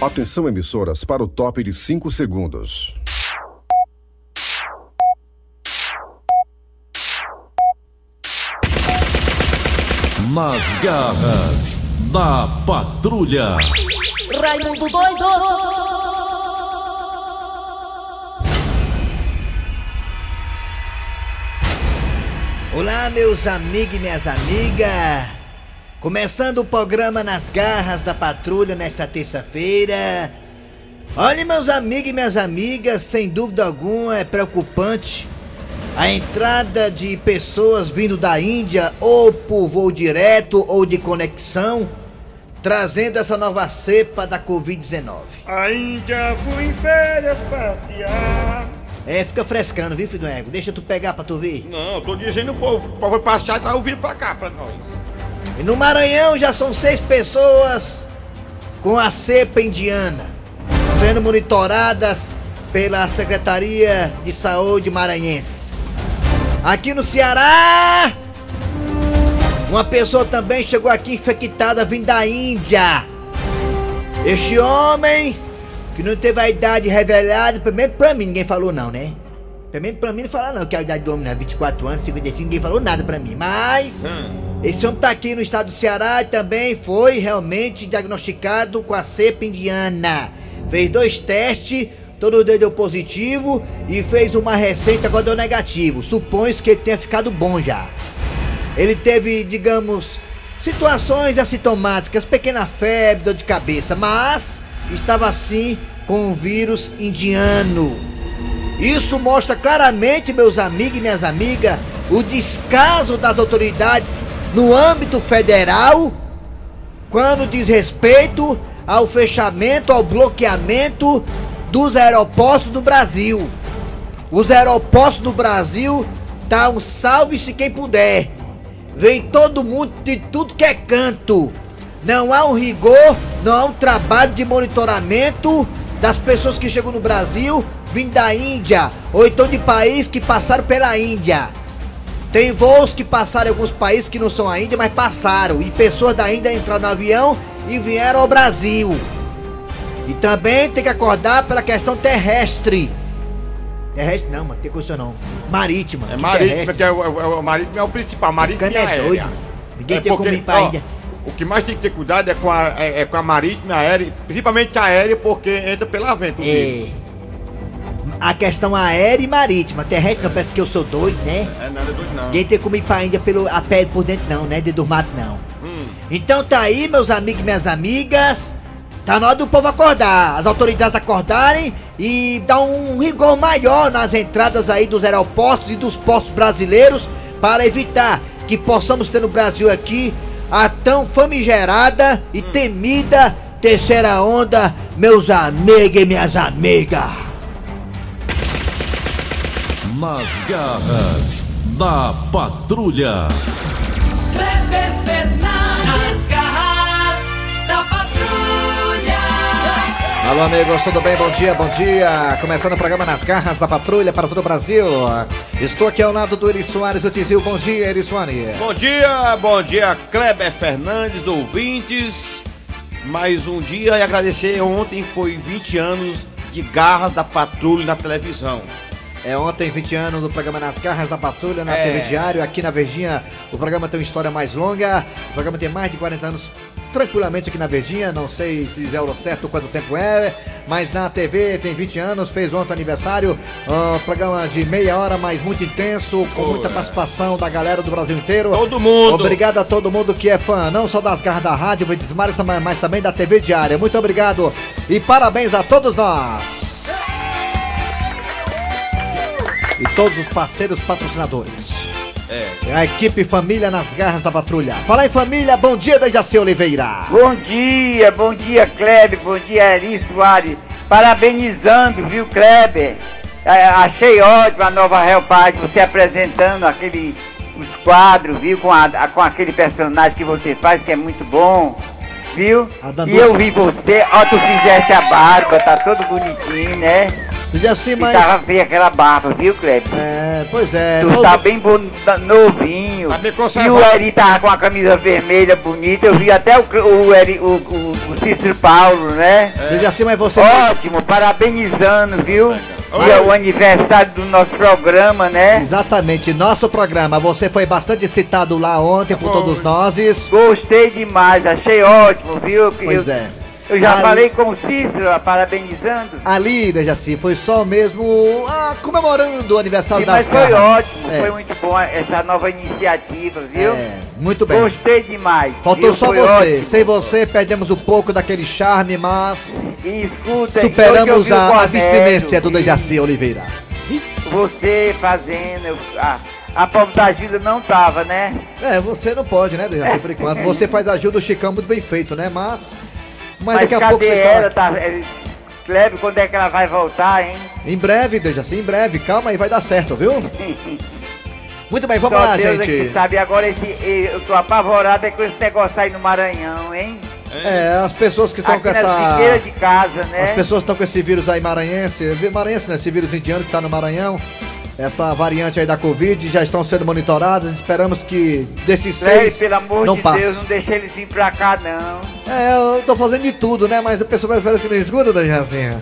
Atenção emissoras para o top de 5 segundos. Nas garras da patrulha. Raimundo doido! Olá, meus amigos e minhas amigas. Começando o programa Nas Garras da Patrulha nesta terça-feira. Olha, meus amigos e minhas amigas, sem dúvida alguma é preocupante a entrada de pessoas vindo da Índia, ou por voo direto ou de conexão, trazendo essa nova cepa da Covid-19. A Índia foi em férias passear. É, fica frescando, viu, filho do ego? Deixa tu pegar pra tu ver. Não, eu tô dizendo o povo, o povo passear e tá ouvindo pra cá, pra nós. E no Maranhão já são seis pessoas com a cepa indiana sendo monitoradas pela Secretaria de Saúde Maranhense. Aqui no Ceará, uma pessoa também chegou aqui infectada vindo da Índia. Este homem, que não teve a idade revelada, pelo menos pra mim ninguém falou não, né? Pelo menos pra mim não falaram não, que a idade do homem é 24 anos, 55, ninguém falou nada pra mim. Mas, esse homem tá aqui no estado do Ceará e também foi realmente diagnosticado com a cepa indiana. Fez dois testes, todo dia deu positivo e fez uma recente, agora deu negativo. Supõe-se que ele tenha ficado bom já. Ele teve, digamos, situações assintomáticas, pequena febre, dor de cabeça, mas estava assim com o vírus indiano. Isso mostra claramente, meus amigos e minhas amigas, o descaso das autoridades no âmbito federal quando diz respeito ao fechamento, ao bloqueamento dos aeroportos do Brasil. Os aeroportos do Brasil tá um salve-se quem puder. Vem todo mundo de tudo que é canto. Não há um rigor, não há um trabalho de monitoramento das pessoas que chegam no Brasil, vindo da Índia, ou então de países que passaram pela Índia. Tem voos que passaram em alguns países que não são a Índia, mas passaram. E pessoas da Índia entraram no avião e vieram ao Brasil. E também tem que acordar pela questão terrestre. Terrestre não, mano, tem coisa não. Marítima. É terrestre. que é o, é o- o marítimo é o principal, e Ficando é aérea. doido. Ninguém É tem como ir pra ó, Índia. O que mais tem que ter cuidado é com a, é, é com a marítima a aérea, principalmente a aérea, porque entra pela vento. vírus. É. A questão aérea e marítima. Terrestre não parece que eu sou doido, né? É nada doido não. Ninguém tem como ir pra Índia pelo, a pé por dentro não, né? De do mato não. Hum. Então tá aí, meus amigos e minhas amigas. Tá na hora do povo acordar, as autoridades acordarem e dar um rigor maior nas entradas aí dos aeroportos e dos portos brasileiros para evitar que possamos ter no Brasil aqui a tão famigerada e temida terceira onda, meus amigos e minhas amigas. Nas garras da patrulha. Kleber Fernandes, garras da patrulha. Alô, amigos, tudo bem? Bom dia, bom dia. Começando o programa Nas Garras da Patrulha para todo o Brasil. Estou aqui ao lado do Eri Soares, do Tizil. Bom dia, Eri Soares. Bom dia, bom dia, Kleber Fernandes, ouvintes. Mais um dia e agradecer. Ontem foi 20 anos de garras da patrulha na televisão. É ontem, 20 anos do programa Nas Garras da Patrulha na É. TV Diário. Aqui na Verdinha, o programa tem uma história mais longa. O programa tem mais de 40 anos tranquilamente aqui na Verdinha. Não sei se dizer o certo quanto tempo é, mas na TV tem 20 anos. Fez ontem aniversário. Um programa de meia hora, mas muito intenso, com Foi. muita participação da galera do Brasil inteiro. Todo mundo. Obrigado a todo mundo que é fã, não só das garras da rádio, mas também da TV Diária. Muito obrigado e parabéns a todos nós. E todos os parceiros patrocinadores. É. A equipe Família nas Garras da Patrulha. Fala em família, bom dia, Dejaci Oliveira. Bom dia, bom dia Kleber, bom dia Eri Soares. Parabenizando, viu Kleber? É, achei ótimo a nova Real Party, você apresentando aquele, os quadros, viu? Com, a, com aquele personagem que você faz, que é muito bom, viu? E eu vi você, ó, tu fizeste a barba, tá todo bonitinho, né? E mas. tava feia aquela barba, viu, Kleber? É, pois é. Tu todo- tá bem bon- tá novinho. Tá bem e o Eri tava com a camisa vermelha bonita. Eu vi até o, o, Eri, o, o, o Cícero Paulo, né? Dejaci, mas você. Ótimo, parabenizando, viu? E é o aniversário do nosso programa, né? Exatamente, nosso programa. Você foi bastante citado lá ontem por todos nós. Gostei demais, achei ótimo, viu? Pois eu, é. Eu já Ali- falei com o Cícero, ah, parabenizando. Ali, Dejaci, foi só mesmo ah, comemorando o aniversário Sim, das mas foi ótimo, É, foi muito bom essa nova iniciativa, viu? é, muito bem. Gostei demais. Faltou viu? só Foi você. ótimo. Sem você, perdemos um pouco daquele charme, mas E escuta, superamos a Cornélio, abstinência do Dejaci Oliveira. Você fazendo, eu- a, a povo da ajuda não tava, né? É, você não pode, né, Dejaci, por enquanto. Você faz ajuda o Chicão muito bem feito, né? Mas. Mas, Mas daqui a pouco você ela? Tá, é, Kleber, quando é que ela vai voltar, hein? Em breve, Dejaci, em breve. Calma aí, vai dar certo, viu? Muito bem, vamos Só lá, Deus é gente. que sabe, agora esse, eu tô apavorado é com esse negócio aí no Maranhão, hein? É, as pessoas que estão com essa. de casa, né? As pessoas estão com esse vírus aí maranhense, maranhense, né? Esse vírus indiano que tá no Maranhão. Essa variante aí da Covid já estão sendo monitoradas. Esperamos que desses Kleber, seis pelo amor não de passe. Deus, não deixa eles vir pra cá, não. É, eu tô fazendo de tudo, né? Mas a pessoa parece que não escuta, da Jacinha.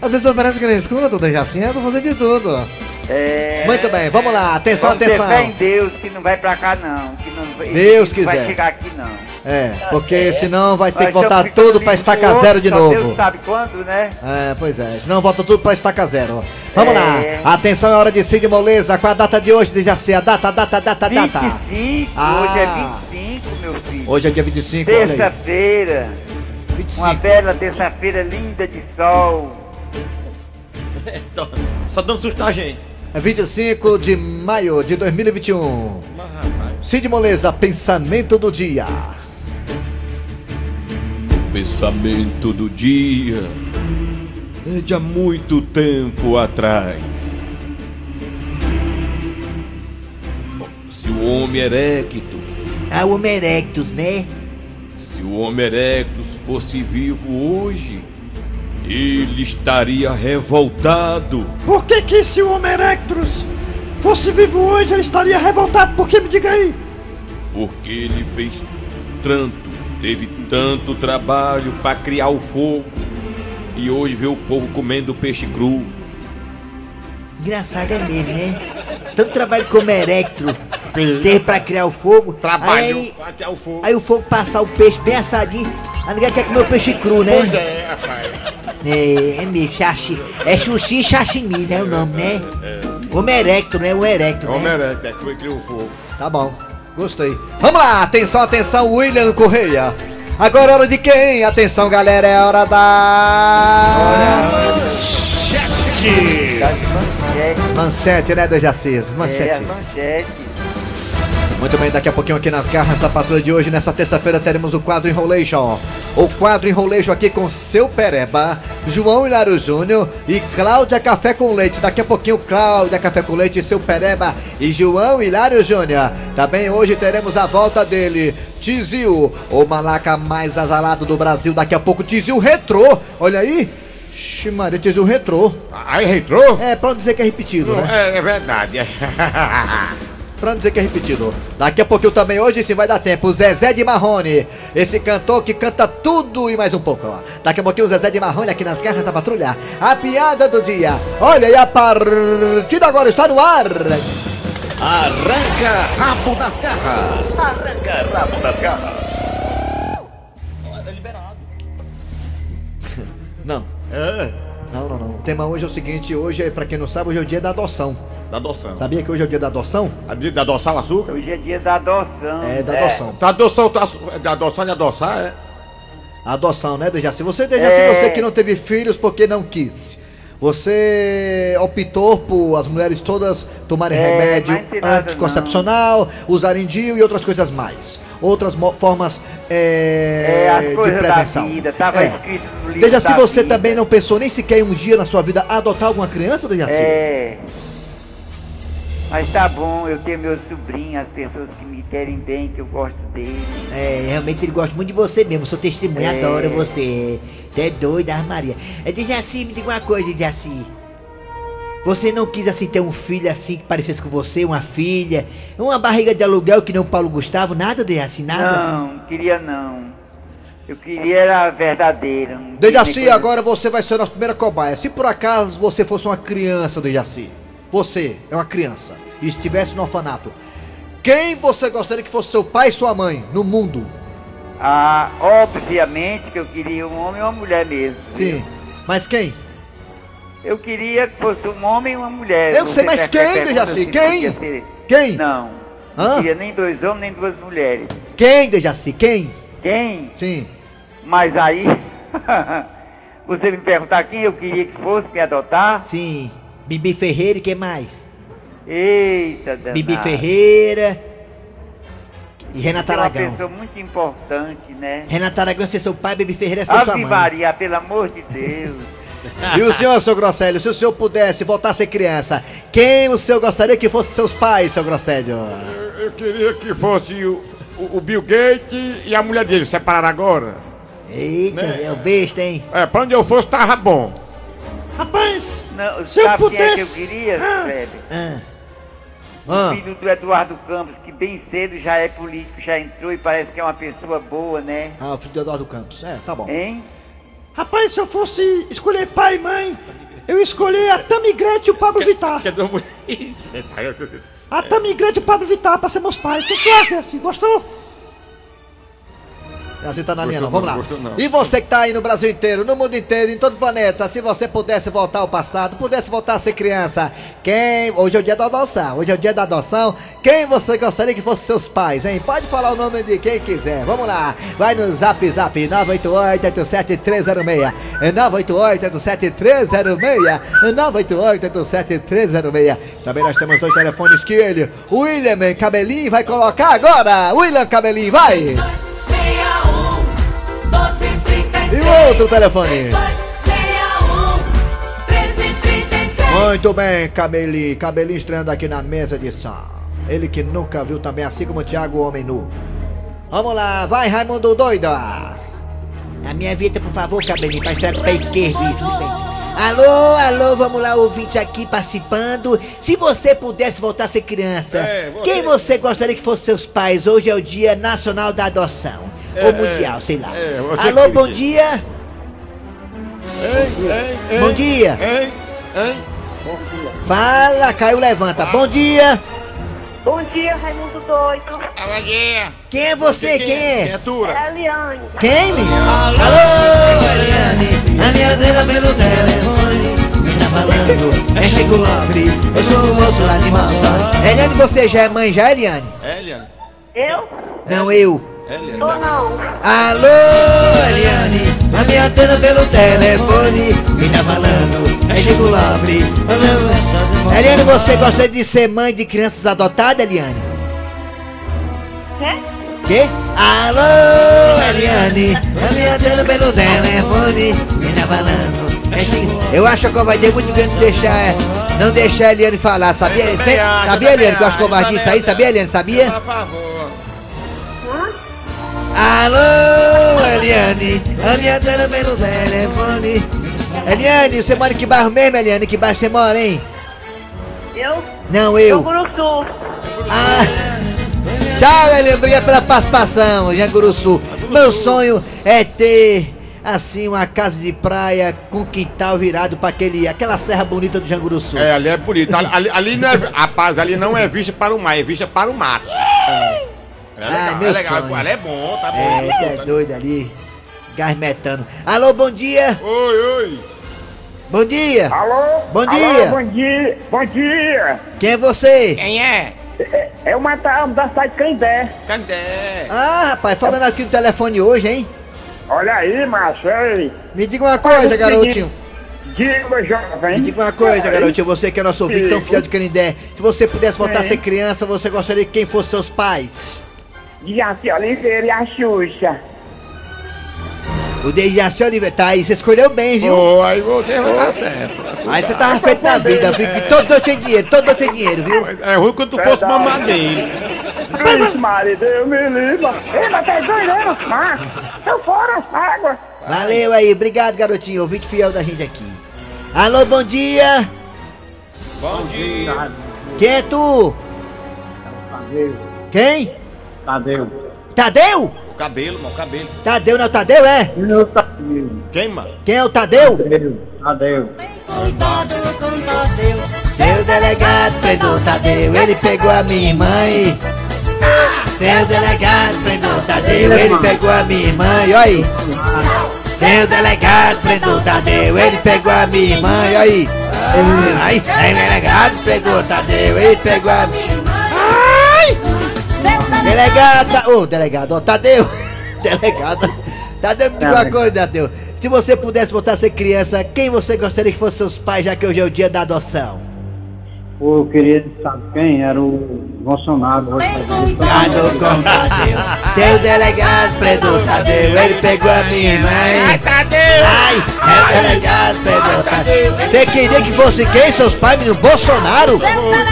As pessoas parecem que não escutam, da Jacinha. Eu tô fazendo de tudo. É... Muito bem, vamos lá. Atenção, Vamos ter atenção. fé em Deus que não vai pra cá, não. Que não, Deus que não quiser. vai chegar aqui, não. É, porque senão vai ter Nós que voltar tudo pra estaca zero de novo. Deus sabe quando, né? É, pois é. Senão volta tudo pra estaca zero. Vamos É. lá. Atenção, é hora de Cid Moleza. Qual a data de hoje, de Jaci? A data, data, data, data. 25, Ah. hoje é 25, meu filho. Hoje é dia 25, olha aí. Terça-feira. Uma 25. bela terça-feira linda de sol. Só dando susto na gente. É 25 de maio de 2021. Cid Moleza, pensamento do dia. Pensamento do dia é de há muito tempo atrás. Se o homem erecto, Ah, o Homo erectus, né? se o homem erectus fosse vivo hoje, ele estaria revoltado. Por que que se o Homo erectus fosse vivo hoje ele estaria revoltado? Por que me diga aí? Porque ele fez tanto, teve tanto trabalho para criar o fogo. E hoje vê o povo comendo peixe cru. Engraçado é mesmo, né? Tanto trabalho como erectro teve pra criar o fogo. Trabalho Aí, até o fogo. aí o fogo passar o peixe bem assadinho. A ninguém quer comer o peixe cru, né? Pois é, rapaz. É, é mesmo, xaxi. É sushi e sashimi, né? O nome, né? Homo erecto, né? O erecto, Homem né? erecto, é que criou o fogo. Tá bom, gostei. Vamos lá, atenção, atenção, William Correia. Agora é hora de quem? Atenção, galera, é hora da. Manchete, Manchete, né, Dejacis? é, Manchete. manchete. Muito bem, daqui a pouquinho aqui nas garras da patrulha de hoje, nessa terça-feira, teremos o quadro Enrolation. O quadro Enrolation aqui com seu Pereba, João Hilário Júnior e Cláudia Café com Leite. Daqui a pouquinho, Cláudia Café com Leite, seu Pereba e João Hilário Júnior. Também hoje teremos a volta dele, Tizil, o malaca mais azarado do Brasil. Daqui a pouco, Tizil Retrô. Olha aí. Ixi, Maria, Tizil Retrô. Aí retrô? É, pra não dizer que é repetido, né? É, é verdade. Pra não dizer que é repetido. Daqui a pouquinho também, hoje sim vai dar tempo. Zezé de Marrone. Esse cantor que canta tudo e mais um pouco. Ó. Daqui a pouquinho o Zezé de Marrone aqui nas garras da patrulha. A piada do dia. Olha aí, a partida agora está no ar. Arranca rabo das garras. Arranca rabo das garras. Não, É, não, não, não. Tema hoje é o seguinte: hoje, é, pra quem não sabe, hoje é o dia da adoção. da adoção. Sabia que hoje é o dia da adoção? A de- Da adoçar o açúcar? Hoje é dia da adoção. É, da adoção. Tá adoção, tá, da adoção de adoçar, é? Adoção, né, Dejaci? Você, Dejaci, É. você que não teve filhos porque não quis. Você optou por as mulheres todas tomarem É, remédio não anticoncepcional, usarem DIU e outras coisas mais. Outras formas é, É, de prevenção. vida, É. Dejaci, você vida. também não pensou nem sequer um dia na sua vida adotar alguma criança, Dejaci? É. Mas tá bom, eu tenho meu sobrinho, as pessoas que me querem bem, que eu gosto dele. É, realmente ele gosta muito de você mesmo, sou testemunha, É. adoro você. Você é doido, Maria. É, Dejaci, me diga uma coisa, Dejaci. Você não quis assim ter um filho assim que parecesse com você, uma filha, uma barriga de aluguel que nem o Paulo Gustavo, nada de assim, nada assim. Não, queria não. Eu queria era verdadeira. não queria Dejaci, agora você vai ser a nossa primeira cobaia. Se por acaso você fosse uma criança, Dejaci, você é uma criança e estivesse no orfanato, quem você gostaria que fosse seu pai e sua mãe no mundo? Ah, obviamente que eu queria um homem e uma mulher mesmo. Sim. Mas quem? Eu queria que fosse um homem e uma mulher. Eu sei, mas fez quem, Dejaci? Quem? ser- Quem? Não. Hã? Não queria nem dois homens, nem duas mulheres. Quem, Dejaci? Quem? Quem? Sim. Mas aí, você me perguntar quem eu queria que fosse me adotar? Sim. Bibi Ferreira e quem mais? Eita, danado. Bibi Ferreira e Renata É uma Aragão. pessoa muito importante, né? Renata Aragão ser seu pai, Bibi Ferreira ser sua Ave mãe. Maria, pelo amor de Deus. E o senhor, seu Grosselio, se o senhor pudesse voltar a ser criança, quem o senhor gostaria que fosse seus pais, seu Grosselio? Eu, eu queria que fosse o, o- o Bill Gates e a mulher dele separaram agora. Eita, Né? é o besta, hein? É, pra onde eu fosse tava bom. Rapaz, Não, Se eu quem é que eu pudesse- queria, Ah. Ah. O Ah. filho do Eduardo Campos, que bem cedo já é político, já entrou e parece que é uma pessoa boa, né? Ah, o filho do Eduardo Campos. É, tá bom. Hein? rapaz, se eu fosse escolher pai e mãe, eu escolhi a Tamigrete e o Pablo Vittar. Que é do... Ixi, A Tamigrete e o Pablo Vittar pra ser meus pais. O que tu acha, assim? Gostou? Assim tá na linha, não. Vamos lá. E você que tá aí no Brasil inteiro, no mundo inteiro, em todo o planeta, se você pudesse voltar ao passado, pudesse voltar a ser criança, quem. Hoje é o dia da adoção. Hoje é o dia da adoção. Quem você gostaria que fosse seus pais, hein? Pode falar o nome de quem quiser. Vamos lá. Vai no zap zap 988-87306. 988-87306. 988-87306. Também nós temos dois telefones que ele, William Cabelinho, vai colocar agora. William Cabelinho, vai! 6261 1233 E outro telefone? 3261 1333 Muito bem, Cabelinho. Cabelinho estreando aqui na mesa de som. Ele que nunca viu também, assim como o Thiago Homem Nu. Vamos lá, vai Raimundo Doida. A minha vida, por favor, Cabelinho, pra estrear com o pé esquerdo. Isso. Alô, alô, vamos lá, ouvinte aqui participando. Se você pudesse voltar a ser criança, É, você- quem você gostaria que fosse seus pais? Hoje é o Dia Nacional da Adoção. Ou Mundial, sei lá. é, alô, bom diz. dia. Ei, ei, ei, Bom dia. Ei, ei. Fala, Caio Levanta. Bom dia. Bom dia, Raimundo Doido. Quem é você? Quem é? É dura. É a Eliane. Quem, menino? Alô, Eliane, a minha dela pelo telefone Me tá falando, é Chico Lopre Eu sou o moço lá de Malta Eliane, você já é mãe já, Eliane? É, Eliane? Eu? Não, eu É, Eliane? Tô não. Alô, Eliane, a minha antena pelo telefone Me tá falando, é Chico Lopre Eliane, você gostaria de ser mãe de crianças adotadas, Eliane? Quê? Quê? Alô, Eliane, a minha antena pelo telefone Me tá falando, é Chico Eu acho que vai ter muito grande deixar é, Não deixar a Eliane falar, sabia? Sabia, Eliane, que eu acho covardia isso aí? Sabia, Eliane? Sabia? Alô, Eliane, a minha antena pelo telefone Eliane, você mora em que bairro mesmo, Eliane? Que bairro você mora, hein? Eu? Não, Eu, Guruçu. Ah, tchau, Eliane, obrigado pela participação, Janguru Sul. Meu sonho é ter, assim, uma casa de praia com quintal virado para aquele, aquela serra bonita do Janguru Sul. É, ali é bonito. Ali, ali, ali não é. Rapaz, ali não é vista para o mar, é vista para o mato. É legal, Ai, meu é legal. sonho. Ali é bom, tá bom. É, você é doido ali. Gás metano. Alô, bom dia! Oi, oi. Bom dia! Alô? Bom Alô, dia. bom dia! Bom dia! Quem é você? Quem é? É, é o Matal da cidade de Candé. Cadê? Ah, rapaz, falando aqui no telefone hoje, hein? Olha aí, macho, ei! Me diga uma coisa, garotinho. Diga, meu Me jovem! diga uma coisa, garotinho. Você que é nosso ouvinte tão fiel de Canindé. Se você pudesse voltar a ser criança, você gostaria que quem fosse seus pais? Jaci Oliveira e a Xuxa. O Dejaci Oliveira. Tá aí, você escolheu bem, viu? Oh, aí você vai dar certo. Aí você tava feito na vida, viu? Que todo doido tem dinheiro, todo doido tem dinheiro, viu? É ruim quando tu fosse Verdade. mamadeiro. Vixe, Maria, Deus me livre! Ei, mas tá doido, macho! Eu fora, água! Valeu aí, obrigado, garotinho. Ouvinte fiel da gente aqui. Alô, bom dia! Bom dia. Quem é tu? Quem? Tadeu. Tadeu? O cabelo, mano, o cabelo. Tadeu não é o Tadeu, é? Eu Tadeu. Quem, mano? Quem é o Tadeu? Tadeu. Seu delegado prendeu o Tadeu, ele pegou a minha mãe. Seu delegado prendeu o Tadeu, ele pegou a minha mãe, olha aí. Seu delegado prendeu o Tadeu, ele pegou a minha mãe, olha aí. Ai, seu delegado pegou o Tadeu, ele pegou a minha! Delegado, ô delegado, ó, Tadeu, delegado, Tadeu, me diga uma coisa, Tadeu. Se você pudesse voltar a ser criança, quem você gostaria que fossem seus pais, já que hoje é o dia da adoção? Pô, eu queria, sabe quem? Era o Bolsonaro. Obrigado com Tadeu. Seu delegado prendeu o Tadeu, ele pegou a minha mãe. Ai, Tadeu! Ai, seu delegado prendeu o Tadeu. Você queria que fosse quem, seus pais, menino? Bolsonaro?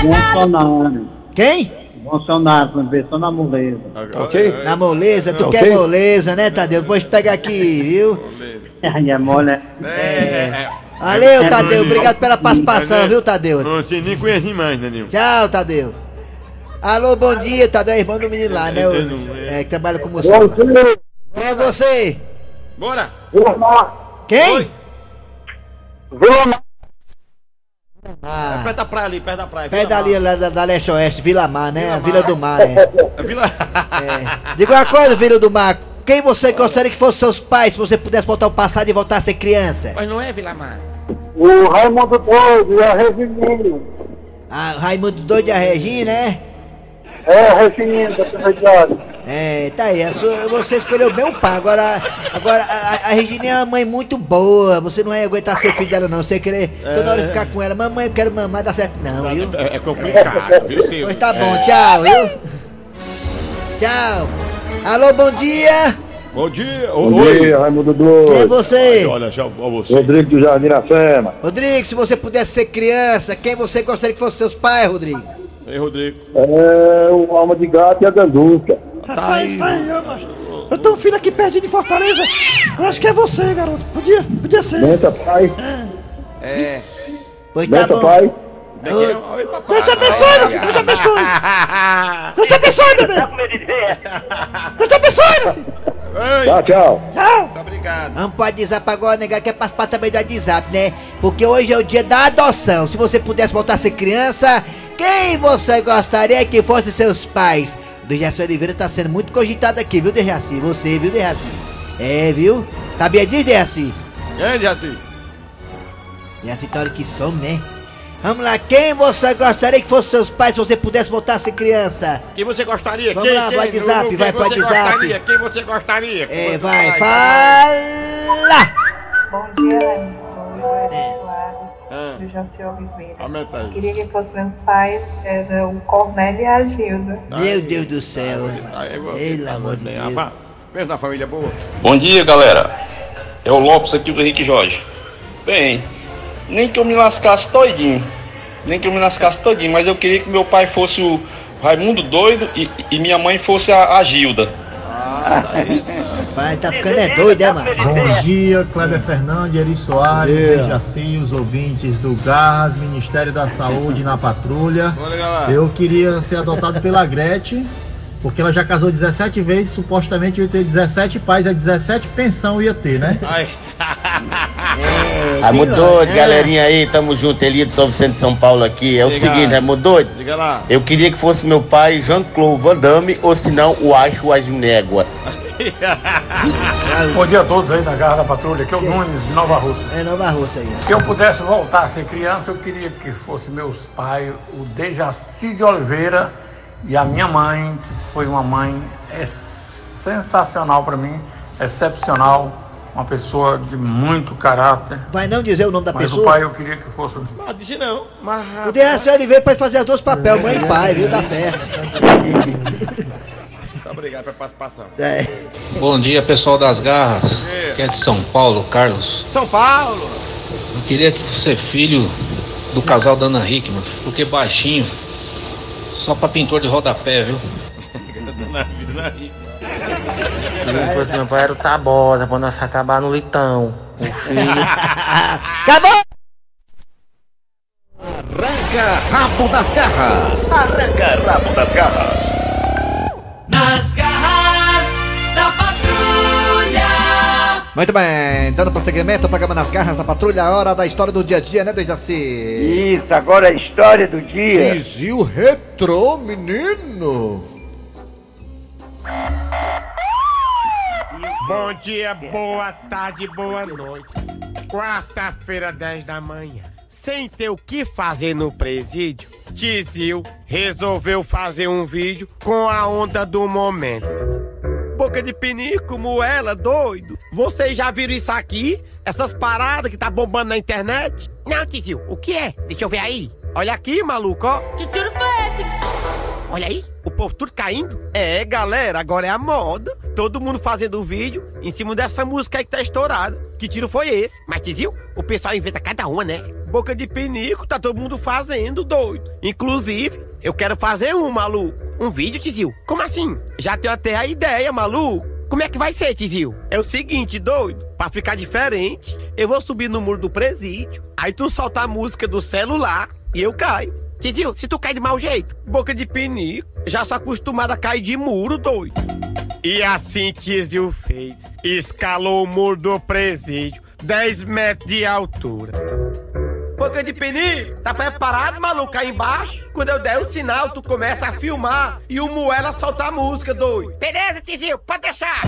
Bolsonaro. Quem? Bolsonaro, quando vê só na moleza. Ok. Na moleza, tu Ok. quer moleza, né, Tadeu? Depois pega aqui, viu? Aí é mole. É. Valeu, Tadeu. Obrigado pela participação, viu, Tadeu? Não, você nem conhece mais, né, Nil? Tchau, Tadeu. Alô, bom dia, Tadeu é irmão do menino lá, né? O, é, que trabalha com você. Quem é você? Bora! Quem? Ah, Perto da praia ali, perto da praia. perto dali, lá da, da Leste Oeste, Vila Mar, né? A Vila do Mar, é. Vila... é. Diga uma coisa, Vila do Mar. Quem você gostaria que fossem seus pais se você pudesse voltar ao passado e voltar a ser criança? Mas não é Vila Mar. O Raimundo Doido e a Regininho. Ah, Raimundo Doido e a Regina, é? É, a Regininho da Prefeitura. É, tá aí, a sua- você escolheu bem o pai. Agora, agora a, a- Regina é uma mãe muito boa. Você não vai aguentar ser filho dela, não. Você querer toda hora ficar com ela. Mamãe, eu quero mamar, dá certo. Não, viu? É, é complicado, viu, Silvio? Pois tá bom, É. tchau, viu? Tchau. Alô, bom dia. Bom dia. Bom Oi. dia, Raimundo Doido. Quem é você? Olha, já, você. Rodrigo do Jardim Iracema. Rodrigo, se você pudesse ser criança, quem você gostaria que fossem seus pais, Rodrigo? Ei, Rodrigo. É o Alma de Gato e a Ganduca. Rapaz, tá aí, ó, macho. Eu tenho um filho aqui perdido em Fortaleza. Eu acho que é você, garoto. Podia, podia ser. Bença, pai. É. Pois tá bom. pai. Deus te abençoe, meu filho. Deus te abençoe. Deus te abençoe, bebê. Deus te abençoe, meu filho. Tchau, tchau. Tchau. Muito obrigado. Vamos pro WhatsApp agora, negar, quer participar também do WhatsApp, né? Porque hoje é o dia da adoção. Se você pudesse voltar a ser criança, quem você gostaria que fossem seus pais? O Dejaci Oliveira tá sendo muito cogitado aqui, viu, Dejaci? Você, viu, Dejaci? É, viu? Sabia disso, Dejaci? E aí, Jaci? Dejaci tá hora que some, né? Vamos lá, quem você gostaria que fossem seus pais se você pudesse voltar a ser criança? Quem você gostaria? Vamos quem, lá, quem? WhatsApp, Quem vai pro você WhatsApp. gostaria? Quem você gostaria? É, vai, fala! Bom dia, Raimundo. É. Soares, do Jaci Oliveira. Aumenta aí. Queria que fossem meus pais, era o Cornélio e a Gilda. Meu Deus do céu, Pelo amor de Deus. Pensa na família boa. Bom dia, galera. É o Lopes aqui do Henrique Jorge. Bem, nem que eu me lascasse todinho. Nem que eu me lascasse todinho, mas eu queria que meu pai fosse o Raimundo Doido e, e minha mãe fosse a, a Gilda. Pai, tá ficando é doido, é, mano? Bom dia, Kleber Fernandes, Eri Soares, Dejaci, os ouvintes do Garras, Ministério da Saúde na Patrulha. Eu queria ser adotado pela Gretchen, porque ela já casou 17 vezes, supostamente eu ia ter 17 pais, é 17 pensão ia ter, né? Raimundo Doido, galerinha aí, tamo junto, Eli de São Vicente de São Paulo aqui. É o seguinte, Diga lá. eu queria que fosse meu pai Jean-Claude Van Damme, ou se não, o Acho Aginégua. Bom dia a todos aí da Garra da Patrulha, aqui é o Nunes de Nova Rússia. É Nova Rússia aí. Se eu pudesse voltar a ser criança, eu queria que fosse meus pais, o Dejaci de Oliveira e a minha mãe, que foi uma mãe é sensacional para mim, excepcional, uma pessoa de muito caráter. Vai não dizer o nome da Mas pessoa? o pai eu queria que fosse. Ah, disse não. Mas... O Dejaci Oliveira pode fazer os dois papéis, mãe e pai, viu? Dá certo. Muito obrigado pela participação. É. Bom dia, pessoal das garras. Que é de São Paulo, Carlos. São Paulo. Eu queria que você filho do casal da Ana Hickman, porque baixinho, só pra pintor de rodapé, viu? Se fosse meu pai era o Tabosa, pra nós acabar no litão. O filho. Acabou! Arranca Rabo das Garras. Arranca Rabo das Garras. Nas garras da patrulha. Muito bem, dando prosseguimento ao programa Nas Garras da Patrulha, a hora da história do dia a dia, né, Dejaci? Isso, agora a história do dia. Tizil retrô, menino. Bom dia, boa tarde, boa noite. Quarta-feira, 10 da manhã. Sem ter o que fazer no presídio, Tizil resolveu fazer um vídeo com a onda do momento. Boca de pinico, moela, doido. Vocês já viram isso aqui? Essas paradas que tá bombando na internet? Não, Tizil, o que é? Deixa eu ver aí. Olha aqui, maluco, ó. Que tiro foi esse? Olha aí, o povo tudo caindo. É, galera, agora é a moda. Todo mundo fazendo um vídeo em cima dessa música aí que tá estourada. Que tiro foi esse? Mas, Tizil, o pessoal inventa cada uma, né? Boca de pinico, tá todo mundo fazendo, doido. Inclusive, eu quero fazer um, maluco. Um vídeo, Tizil. Como assim? Já tenho até a ideia, maluco. Como é que vai ser, Tizil? É o seguinte, doido. Pra ficar diferente, eu vou subir no muro do presídio. Aí tu solta a música do celular e eu caio. Tizil, se tu cai de mau jeito, boca de pinico, já sou acostumado a cair de muro, doido. E assim Tizil fez. Escalou o muro do presídio, 10 metros de altura. Boca de pinico, tá preparado, maluco, aí embaixo? Quando eu der o sinal, tu começa a filmar e o Moela solta a música, doido. Beleza, Tizil, pode deixar.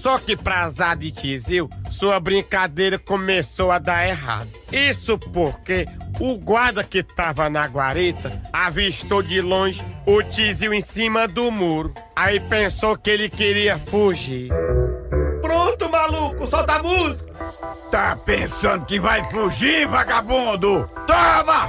Só que pra azar de Tizil, sua brincadeira começou a dar errado. Isso porque o guarda que tava na guarita avistou de longe o Tizil em cima do muro. Aí pensou que ele queria fugir. Pronto, maluco, solta a música. Tá pensando que vai fugir, vagabundo? Toma!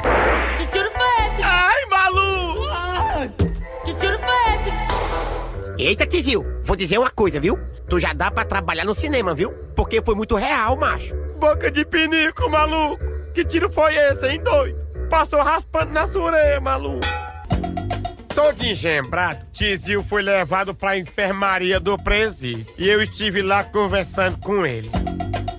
Que tiro foi esse? Ai, maluco! Que tiro foi esse? Eita, Tizil, vou dizer uma coisa, viu? Tu já dá pra trabalhar no cinema, viu? Porque foi muito real, macho. Boca de pinico, maluco. Que tiro foi esse, hein, doido? Passou raspando na sua orelha, maluco. Todo engembrado, Tizil foi levado pra enfermaria do presídio. E eu estive lá conversando com ele.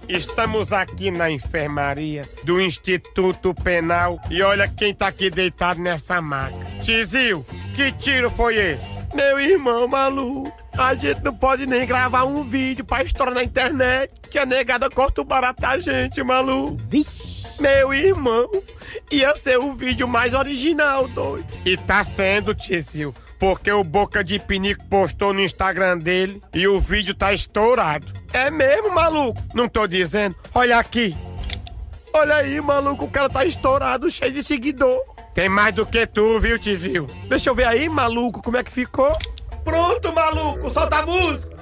Estamos aqui na enfermaria do Instituto Penal e olha quem tá aqui deitado nessa maca. Tizil, que tiro foi esse? Meu irmão maluco, a gente não pode nem gravar um vídeo pra estourar na internet, que a negada corta o barato da gente, maluco. Meu irmão, ia ser o vídeo mais original, doido. E tá sendo, Tizil, porque o Boca de Pinico postou no Instagram dele e o vídeo tá estourado. É mesmo, maluco? Não tô dizendo. Olha aqui. Olha aí, maluco, o cara tá estourado, cheio de seguidor. Tem mais do que tu, viu, Tizil? Deixa eu ver aí, maluco, como é que ficou. Pronto, maluco, solta a música.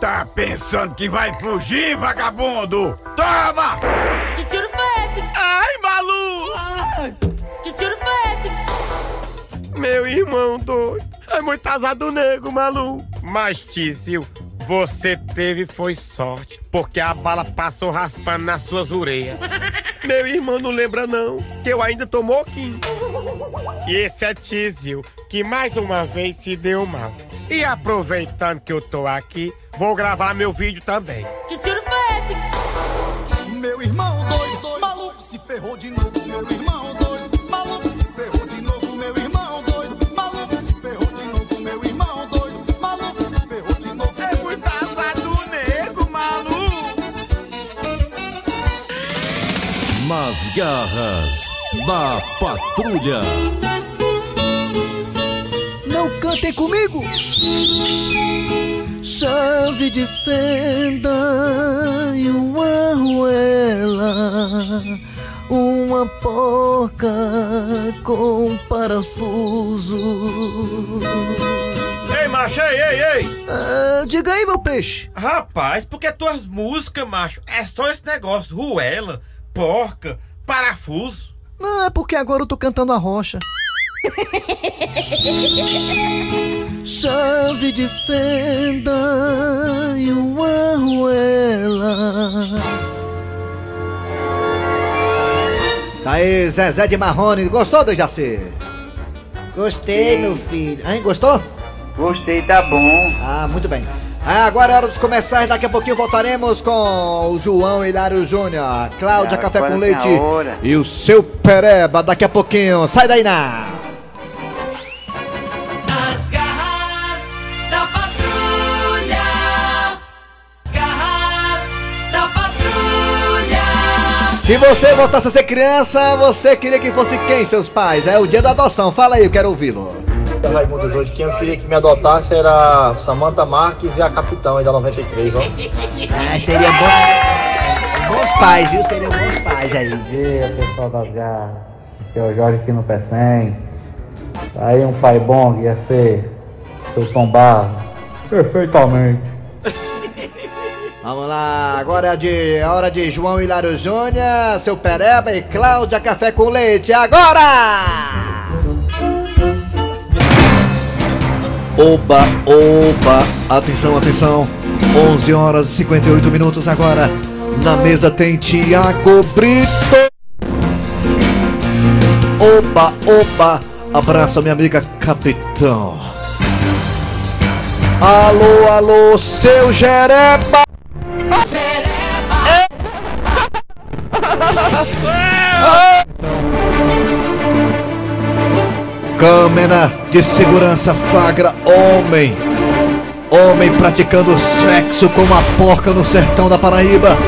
Tá pensando que vai fugir, vagabundo? Toma! Que tiro foi esse? Ai, maluco! Que tiro foi esse? Meu irmão doido. É muito azar do nego, maluco. Mas, Tizil, você teve foi sorte, porque a bala passou raspando nas suas orelhas. Meu irmão não lembra não, que eu ainda tô moquinho. E esse é Tizil, que mais uma vez se deu mal. E aproveitando que eu tô aqui, vou gravar meu vídeo também. Que tiro foi esse? Meu irmão doido, maluco se ferrou de novo. Meu irmão Nas garras da patrulha. Não cantem comigo! Chave de fenda e uma arruela, uma porca com parafuso. Ei, macho, ei, ei, ei! Ah, diga aí, meu peixe. Rapaz, porque tuas músicas, macho, é só esse negócio, ruela, porca, parafuso. Não, é porque agora eu tô cantando a rocha. Chave de fenda e uma arruela. Tá aí, Zezé de Marrone. Gostou, Dejaci? Gostei, meu filho. Hein, gostou? Gostei, tá bom. Ah, muito bem. Ah, agora é hora dos e daqui a pouquinho voltaremos com o João Hilário Júnior, Cláudia é, Café com Leite e o seu Pereba daqui a pouquinho. Sai daí na! As garras da patrulha. As garras da patrulha. Se você voltasse a ser criança, você queria que fosse quem, seus pais? É o dia da adoção. Fala aí, eu quero ouvi-lo. Raimundo Doido, quem eu queria que me adotasse era Samantha Marques e a Capitão aí da 93, ó. Ah, seria bom. Bons pais, viu? Seriam bons pais aí. Bom dia, pessoal das garras. Aqui é o Jorge aqui no Pecém. Aí um pai bom que ia ser seu Tom Barro. Perfeitamente. Vamos lá, agora é de, a hora de João Hilário Júnior, seu Pereba e Cláudia Café com Leite. Agora! Oba, oba, atenção, atenção. 11 horas e 58 minutos agora. Na mesa tem Tiago Brito. Oba, oba, abraça minha amiga Capitão. Alô, alô, seu Jereba. Câmera de segurança flagra homem. Homem praticando sexo com uma porca no sertão da Paraíba.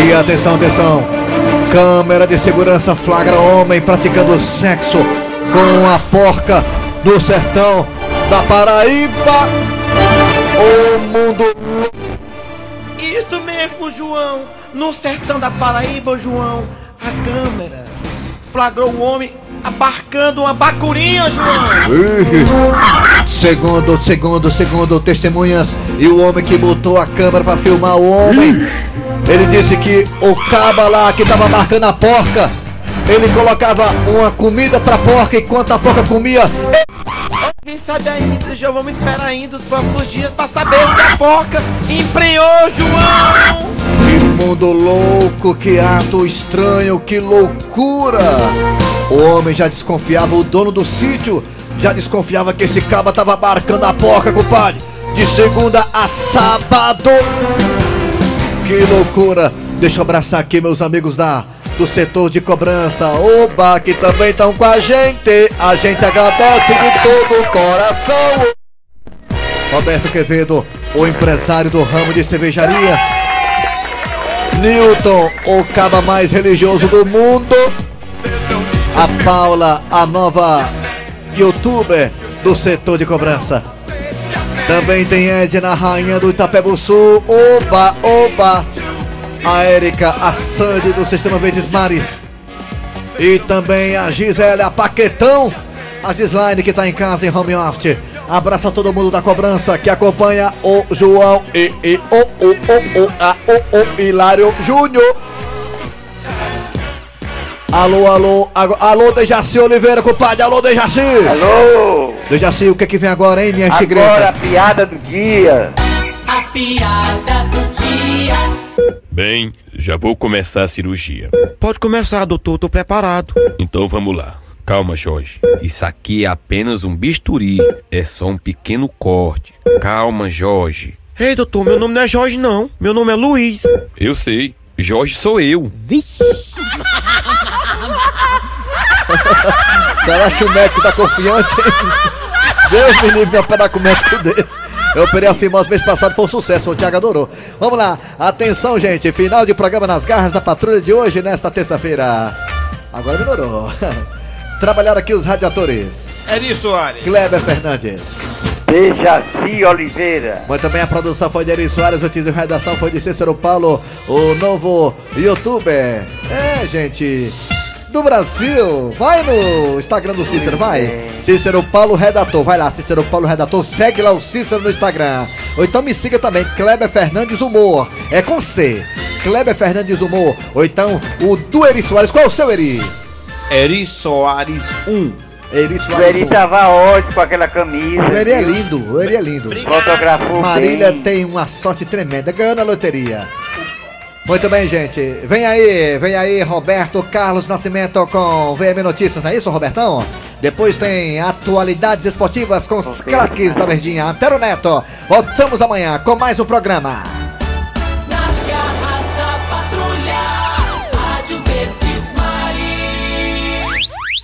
E atenção, atenção. Câmera de segurança flagra homem praticando sexo com uma porca no sertão da Paraíba. O mundo Isso mesmo, João. No sertão da Paraíba, João, a câmera flagrou um homem abarcando uma bacurinha, João. Segundo, segundo, segundo testemunhas e o homem que botou a câmera pra filmar o homem, ele disse que o caba lá que tava marcando a porca, ele colocava uma comida pra porca enquanto a porca comia. Quem sabe ainda, João, vamos esperar ainda os próximos dias pra saber se a porca emprenhou, João. Que mundo louco, que ato estranho, que loucura! O homem já desconfiava, o dono do sítio já desconfiava que esse caba tava marcando a porca, compadre. De segunda a sábado. Que loucura! Deixa eu abraçar aqui meus amigos da do setor de cobrança. Oba, que também estão com a gente. A gente agradece de todo o coração. Roberto Quevedo, o empresário do ramo de cervejaria. Newton, o caba mais religioso do mundo. A Paula, a nova youtuber do setor de cobrança. Também tem Edna, rainha do Itapebuçu. Oba, oba. A Érica, a Sandy do Sistema Verdes Mares. E também a Gisele, a Paquetão. A Gislaine que tá em casa em home office. Abraça todo mundo da cobrança que acompanha o João e, e o, o, o, o, a, o, o Hilário Júnior. Alô, alô, alô, alô, Dejaci Oliveira, compadre, alô, Dejaci! Alô! Dejaci, o que é que vem agora, hein, minha Agora a tigresa? piada do dia. A piada do dia. Bem, já vou começar a cirurgia. Pode começar, doutor, tô preparado. Então vamos lá. Calma, Jorge. Isso aqui é apenas um bisturi. É só um pequeno corte. Calma, Jorge. Ei, doutor, meu nome não é Jorge, não. Meu nome é Luiz. Eu sei. Jorge sou eu. Será que o médico tá confiante? Deus me livre de operar com um médico desse. Eu operei a fimose mês passado, foi um sucesso, o Thiago adorou. Vamos lá, atenção, gente. Final de programa nas garras da patrulha de hoje, nesta terça-feira. Agora melhorou. Trabalharam aqui os radiadores. Eri Soares. Kleber Fernandes. Dejaci Oliveira. Mas também a produção foi de Eri Soares, o teaser de redação foi de Cícero Paulo, o novo youtuber. É, gente. Do Brasil, vai no Instagram do Cícero, vai. Cícero Paulo Redator, vai lá, Cícero Paulo Redator, segue lá o Cícero no Instagram. Ou então me siga também, Kleber Fernandes Humor, é com C. Kleber Fernandes Humor. Ou então o do Eri Soares, qual é o seu Eri? Eri Soares 1. Eri O Soares. Eri tava ótimo com aquela camisa. O Eri é lindo, o Eri é lindo. Fotografou Marília bem. tem uma sorte tremenda, ganhou na loteria. Muito bem, gente. Vem aí, vem aí, Roberto Carlos Nascimento com VM Notícias, não é isso, Robertão? Depois tem atualidades esportivas com os craques da Verdinha. Antero Neto. Voltamos amanhã com mais um programa.